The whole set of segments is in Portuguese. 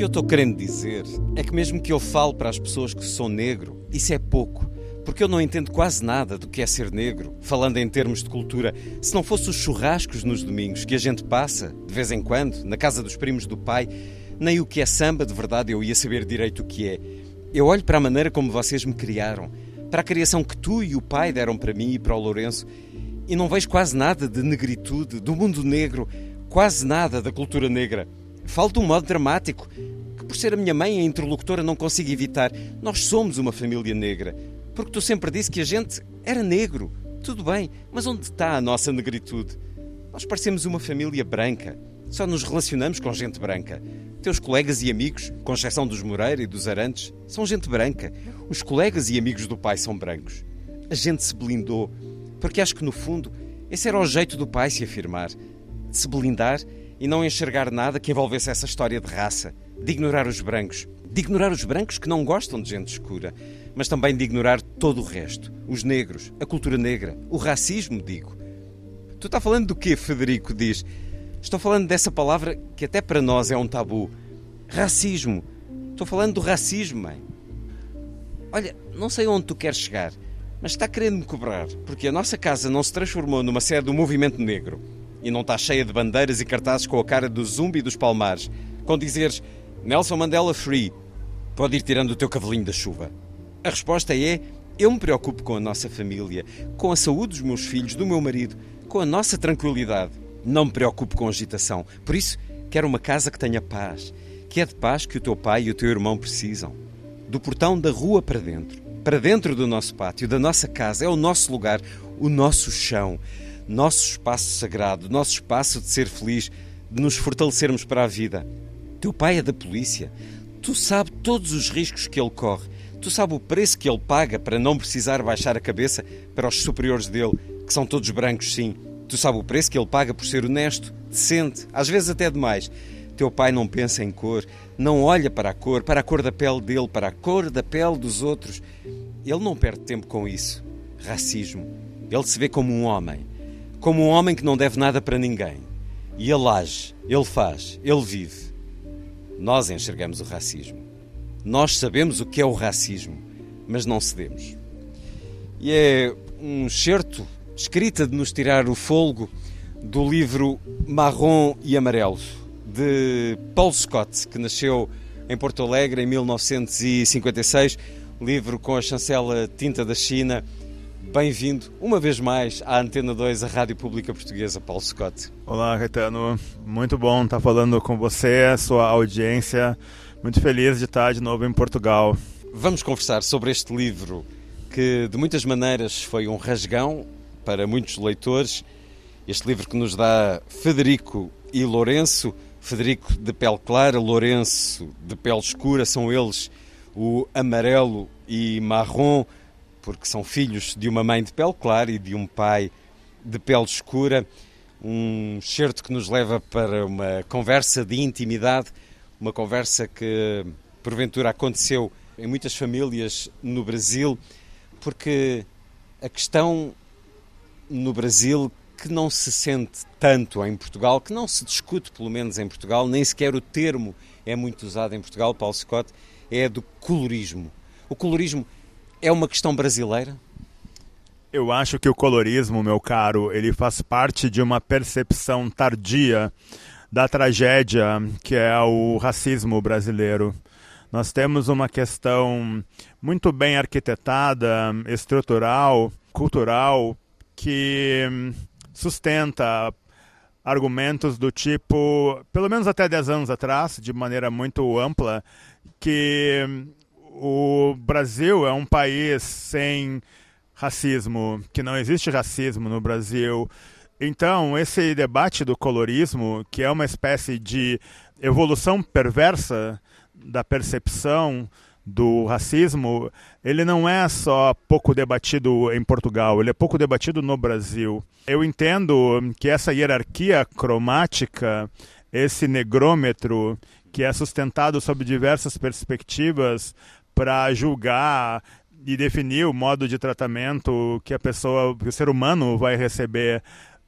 Que eu estou querendo dizer é que, mesmo que eu fale para as pessoas que sou negro, isso é pouco. Porque eu não entendo quase nada do que é ser negro, falando em termos de cultura. Se não fosse os churrascos nos domingos que a gente passa, de vez em quando, na casa dos primos do pai, nem o que é samba de verdade eu ia saber direito o que é. Eu olho para a maneira como vocês me criaram, para a criação que tu e o pai deram para mim e para o Lourenço, e não vejo quase nada de negritude, do mundo negro, quase nada da cultura negra. Falo de um modo dramático, que por ser a minha mãe a interlocutora não consigo evitar. Nós somos uma família negra. Porque tu sempre disse que a gente era negro. Tudo bem, mas onde está a nossa negritude? Nós parecemos uma família branca. Só nos relacionamos com gente branca. Teus colegas e amigos, com exceção dos Moreira e dos Arantes, são gente branca. Os colegas e amigos do pai são brancos. A gente se blindou, porque acho que no fundo esse era o jeito do pai se afirmar. De se blindar e não enxergar nada que envolvesse essa história de raça, de ignorar os brancos, de ignorar os brancos que não gostam de gente escura, mas também de ignorar todo o resto, os negros, a cultura negra, o racismo, digo. Tu está falando do quê, Federico? Diz. Estou falando dessa palavra que até para nós é um tabu. Racismo. Estou falando do racismo, mãe. Olha, não sei onde tu queres chegar, mas está querendo me cobrar, porque a nossa casa não se transformou numa sede do movimento negro e não está cheia de bandeiras e cartazes com a cara do zumbi dos palmares, com dizeres Nelson Mandela Free, pode ir tirando o teu cavalinho da chuva. A resposta é: eu me preocupo com a nossa família, com a saúde dos meus filhos, do meu marido, com a nossa tranquilidade. Não me preocupo com agitação. Por isso, quero uma casa que tenha paz, que é de paz que o teu pai e o teu irmão precisam. Do portão da rua para dentro, para dentro do nosso pátio, da nossa casa, é o nosso lugar, o nosso chão nosso espaço sagrado, nosso espaço de ser feliz, de nos fortalecermos para a vida. Teu pai é da polícia. Tu sabes todos os riscos que ele corre. Tu sabes o preço que ele paga para não precisar baixar a cabeça para os superiores dele, que são todos brancos, sim. Tu sabes o preço que ele paga por ser honesto, decente, às vezes até demais. Teu pai não pensa em cor, não olha para a cor, para a cor da pele dele, para a cor da pele dos outros. Ele não perde tempo com isso. Racismo. Ele se vê como um homem como um homem que não deve nada para ninguém. E ele age, ele faz, ele vive. Nós enxergamos o racismo. Nós sabemos o que é o racismo, mas não cedemos. E é um certo escrita de nos tirar o folgo do livro Marrom e Amarelo, de Paul Scott, que nasceu em Porto Alegre em 1956, livro com a chancela tinta da China Bem-vindo uma vez mais à Antena 2, a Rádio Pública Portuguesa, Paulo Scott. Olá, Caetano. Muito bom estar falando com você, sua audiência. Muito feliz de estar de novo em Portugal. Vamos conversar sobre este livro que, de muitas maneiras, foi um rasgão para muitos leitores. Este livro que nos dá Federico e Lourenço. Federico de pele clara, Lourenço de pele escura, são eles o amarelo e marrom porque são filhos de uma mãe de pele clara e de um pai de pele escura. Um certo que nos leva para uma conversa de intimidade, uma conversa que porventura aconteceu em muitas famílias no Brasil, porque a questão no Brasil que não se sente tanto em Portugal, que não se discute pelo menos em Portugal, nem sequer o termo é muito usado em Portugal, Paulo Scott, é do colorismo. O colorismo é uma questão brasileira? Eu acho que o colorismo, meu caro, ele faz parte de uma percepção tardia da tragédia que é o racismo brasileiro. Nós temos uma questão muito bem arquitetada, estrutural, cultural, que sustenta argumentos do tipo, pelo menos até 10 anos atrás, de maneira muito ampla, que o Brasil é um país sem racismo, que não existe racismo no Brasil. Então, esse debate do colorismo, que é uma espécie de evolução perversa da percepção do racismo, ele não é só pouco debatido em Portugal, ele é pouco debatido no Brasil. Eu entendo que essa hierarquia cromática, esse negrômetro, que é sustentado sob diversas perspectivas para julgar e definir o modo de tratamento que a pessoa, que o ser humano vai receber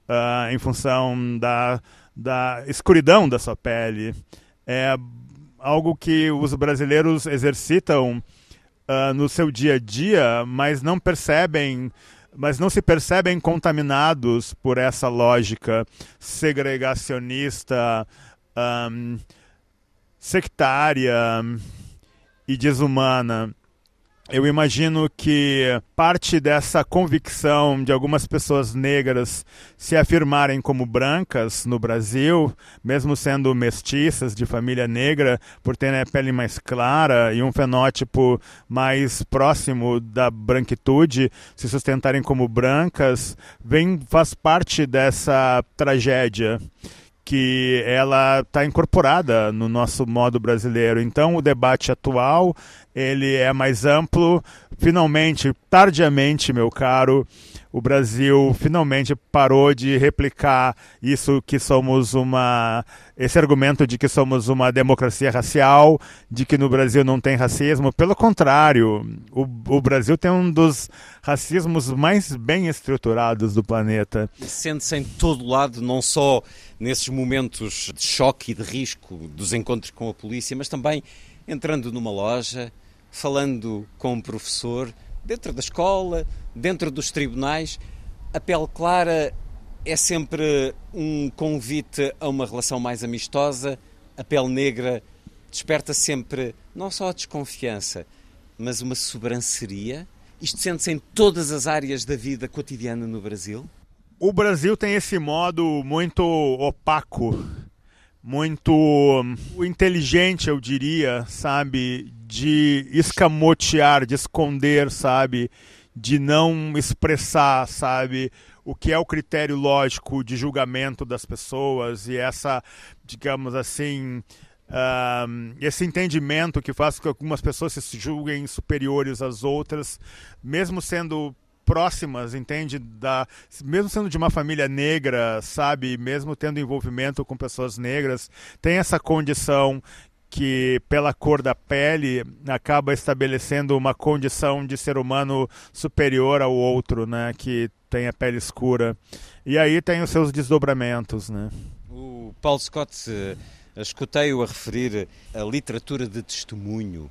uh, em função da, da escuridão da sua pele. É algo que os brasileiros exercitam uh, no seu dia a dia, mas não percebem, mas não se percebem contaminados por essa lógica segregacionista, um, sectária e desumana. Eu imagino que parte dessa convicção de algumas pessoas negras se afirmarem como brancas no Brasil, mesmo sendo mestiças de família negra, por terem a pele mais clara e um fenótipo mais próximo da branquitude, se sustentarem como brancas, vem faz parte dessa tragédia que ela está incorporada no nosso modo brasileiro. Então, o debate atual ele é mais amplo. Finalmente, tardiamente, meu caro, o Brasil finalmente parou de replicar isso que somos uma esse argumento de que somos uma democracia racial, de que no Brasil não tem racismo. Pelo contrário, o, o Brasil tem um dos racismos mais bem estruturados do planeta. Sente-se em todo lado, não só nesses momentos de choque e de risco dos encontros com a polícia, mas também entrando numa loja, falando com um professor, dentro da escola, dentro dos tribunais, a pele clara é sempre um convite a uma relação mais amistosa, a pele negra desperta sempre não só a desconfiança, mas uma sobranceria. Isto sente-se em todas as áreas da vida cotidiana no Brasil? O Brasil tem esse modo muito opaco, muito inteligente, eu diria, sabe, de escamotear, de esconder, sabe, de não expressar, sabe, o que é o critério lógico de julgamento das pessoas e essa, digamos assim, Uh, esse entendimento que faz com que algumas pessoas se julguem superiores às outras, mesmo sendo próximas, entende? Da, mesmo sendo de uma família negra, sabe? Mesmo tendo envolvimento com pessoas negras, tem essa condição que, pela cor da pele, acaba estabelecendo uma condição de ser humano superior ao outro, né? Que tem a pele escura. E aí tem os seus desdobramentos, né? O Paulo Scott, escutei-o a referir a literatura de testemunho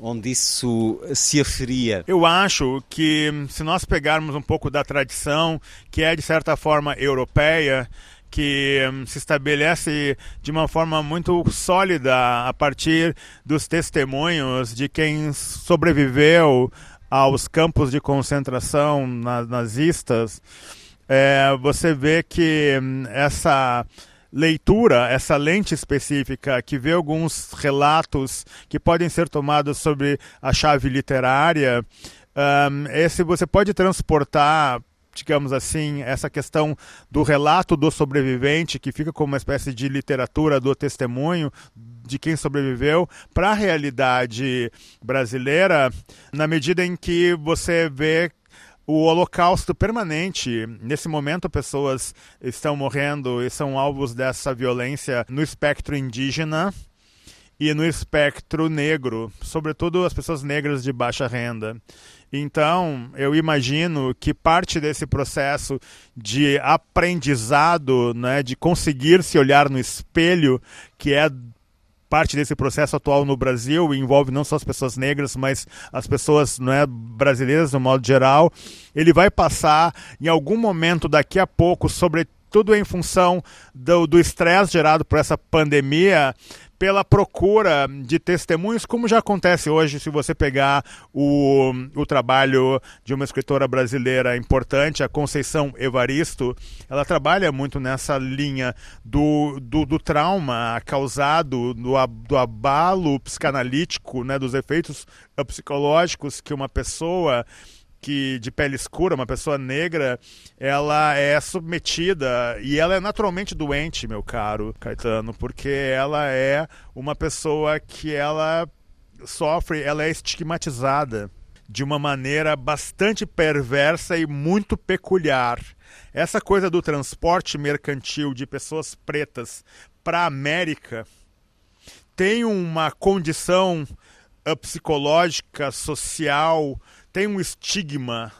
onde isso se aferia? Eu acho que se nós pegarmos um pouco da tradição, que é de certa forma europeia, que hum, se estabelece de uma forma muito sólida a partir dos testemunhos de quem sobreviveu aos campos de concentração nazistas, é, você vê que hum, essa leitura, essa lente específica que vê alguns relatos que podem ser tomados sobre a chave literária, um, esse você pode transportar digamos assim, essa questão do relato do sobrevivente, que fica como uma espécie de literatura do testemunho de quem sobreviveu, para a realidade brasileira, na medida em que você vê o holocausto permanente. Nesse momento, pessoas estão morrendo e são alvos dessa violência no espectro indígena e no espectro negro, sobretudo as pessoas negras de baixa renda. Então, eu imagino que parte desse processo de aprendizado, né, de conseguir se olhar no espelho, que é parte desse processo atual no Brasil envolve não só as pessoas negras, mas as pessoas não é, brasileiras no modo geral. Ele vai passar em algum momento daqui a pouco sobre tudo em função do estresse gerado por essa pandemia, pela procura de testemunhos, como já acontece hoje, se você pegar o, o trabalho de uma escritora brasileira importante, a Conceição Evaristo, ela trabalha muito nessa linha do, do, do trauma causado, do, do abalo psicanalítico, né, dos efeitos psicológicos que uma pessoa que de pele escura, uma pessoa negra, ela é submetida e ela é naturalmente doente, meu caro Caetano, porque ela é uma pessoa que ela sofre, ela é estigmatizada de uma maneira bastante perversa e muito peculiar. Essa coisa do transporte mercantil de pessoas pretas para a América tem uma condição psicológica, social, tem um estigma,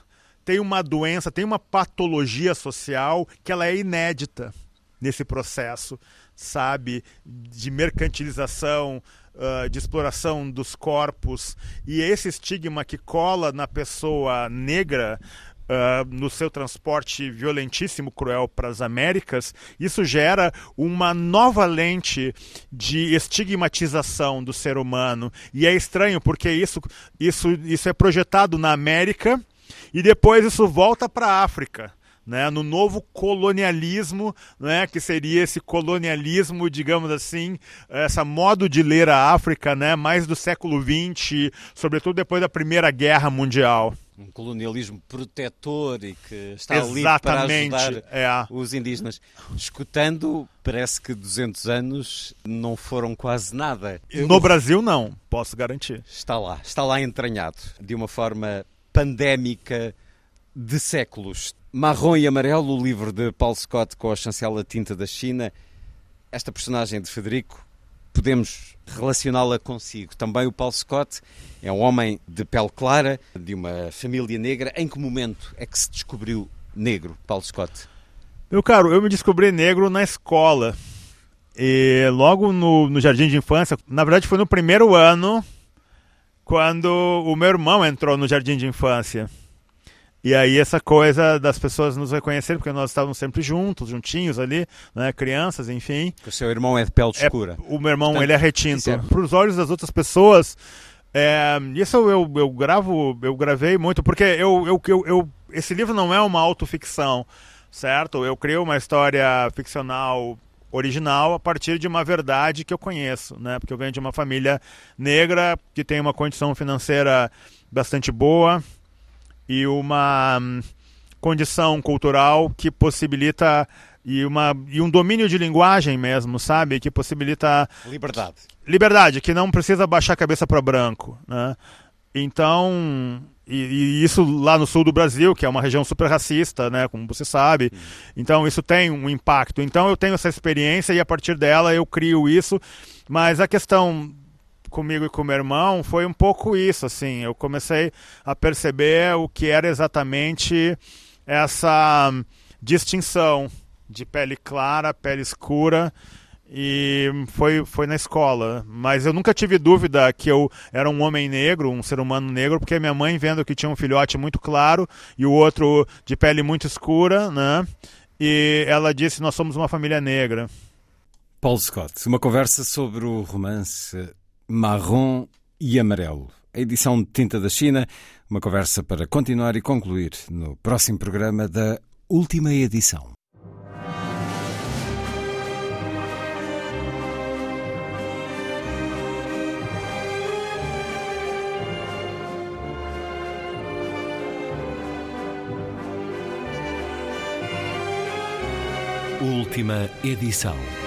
tem uma doença, tem uma patologia social que ela é inédita nesse processo, sabe, de mercantilização, uh, de exploração dos corpos. E esse estigma que cola na pessoa negra Uh, no seu transporte violentíssimo, cruel para as Américas, isso gera uma nova lente de estigmatização do ser humano. E é estranho porque isso, isso, isso é projetado na América e depois isso volta para a África né, no novo colonialismo, né, que seria esse colonialismo, digamos assim, essa modo de ler a África, né, mais do século XX, sobretudo depois da Primeira Guerra Mundial. Um colonialismo protetor e que está Exatamente, ali para ajudar é. os indígenas. Escutando, parece que 200 anos não foram quase nada. Eu... No Brasil, não, posso garantir. Está lá, está lá entranhado, de uma forma pandémica de séculos. Marrom e Amarelo, o livro de Paul Scott com a chancela tinta da China. Esta personagem de Federico, podemos relacioná-la consigo. Também o Paul Scott é um homem de pele clara, de uma família negra. Em que momento é que se descobriu negro, Paul Scott? Meu caro, eu me descobri negro na escola. E logo no, no jardim de infância, na verdade foi no primeiro ano, quando o meu irmão entrou no jardim de infância. E aí essa coisa das pessoas nos reconhecerem, porque nós estávamos sempre juntos, juntinhos ali, né, crianças, enfim. O seu irmão é pele é, escura. o meu irmão, Portanto, ele é retinto. É... Para os olhos das outras pessoas, é, isso eu, eu gravo, eu gravei muito, porque eu, eu, eu, eu, esse livro não é uma autoficção, certo? Eu criei uma história ficcional original a partir de uma verdade que eu conheço, né? Porque eu venho de uma família negra que tem uma condição financeira bastante boa, e uma hum, condição cultural que possibilita e, uma, e um domínio de linguagem mesmo, sabe? Que possibilita. Liberdade. Liberdade, que não precisa baixar a cabeça para branco. Né? Então. E, e, isso lá no sul do Brasil, que é uma região super racista, né? Como você sabe. Então isso tem um impacto. Então eu tenho essa experiência e a partir dela eu crio isso. Mas a questão comigo e com meu irmão foi um pouco isso, assim. Eu comecei a perceber o que era exatamente essa distinção de pele clara, pele escura e foi, foi na escola. Mas eu nunca tive dúvida que eu era um homem negro, um ser humano negro, porque minha mãe, vendo que tinha um filhote muito claro e o outro de pele muito escura, né? E ela disse: Nós somos uma família negra. Paul Scott, uma conversa sobre o romance marrom e amarelo. A edição de Tinta da China, uma conversa para continuar e concluir no próximo programa da última edição. Última edição.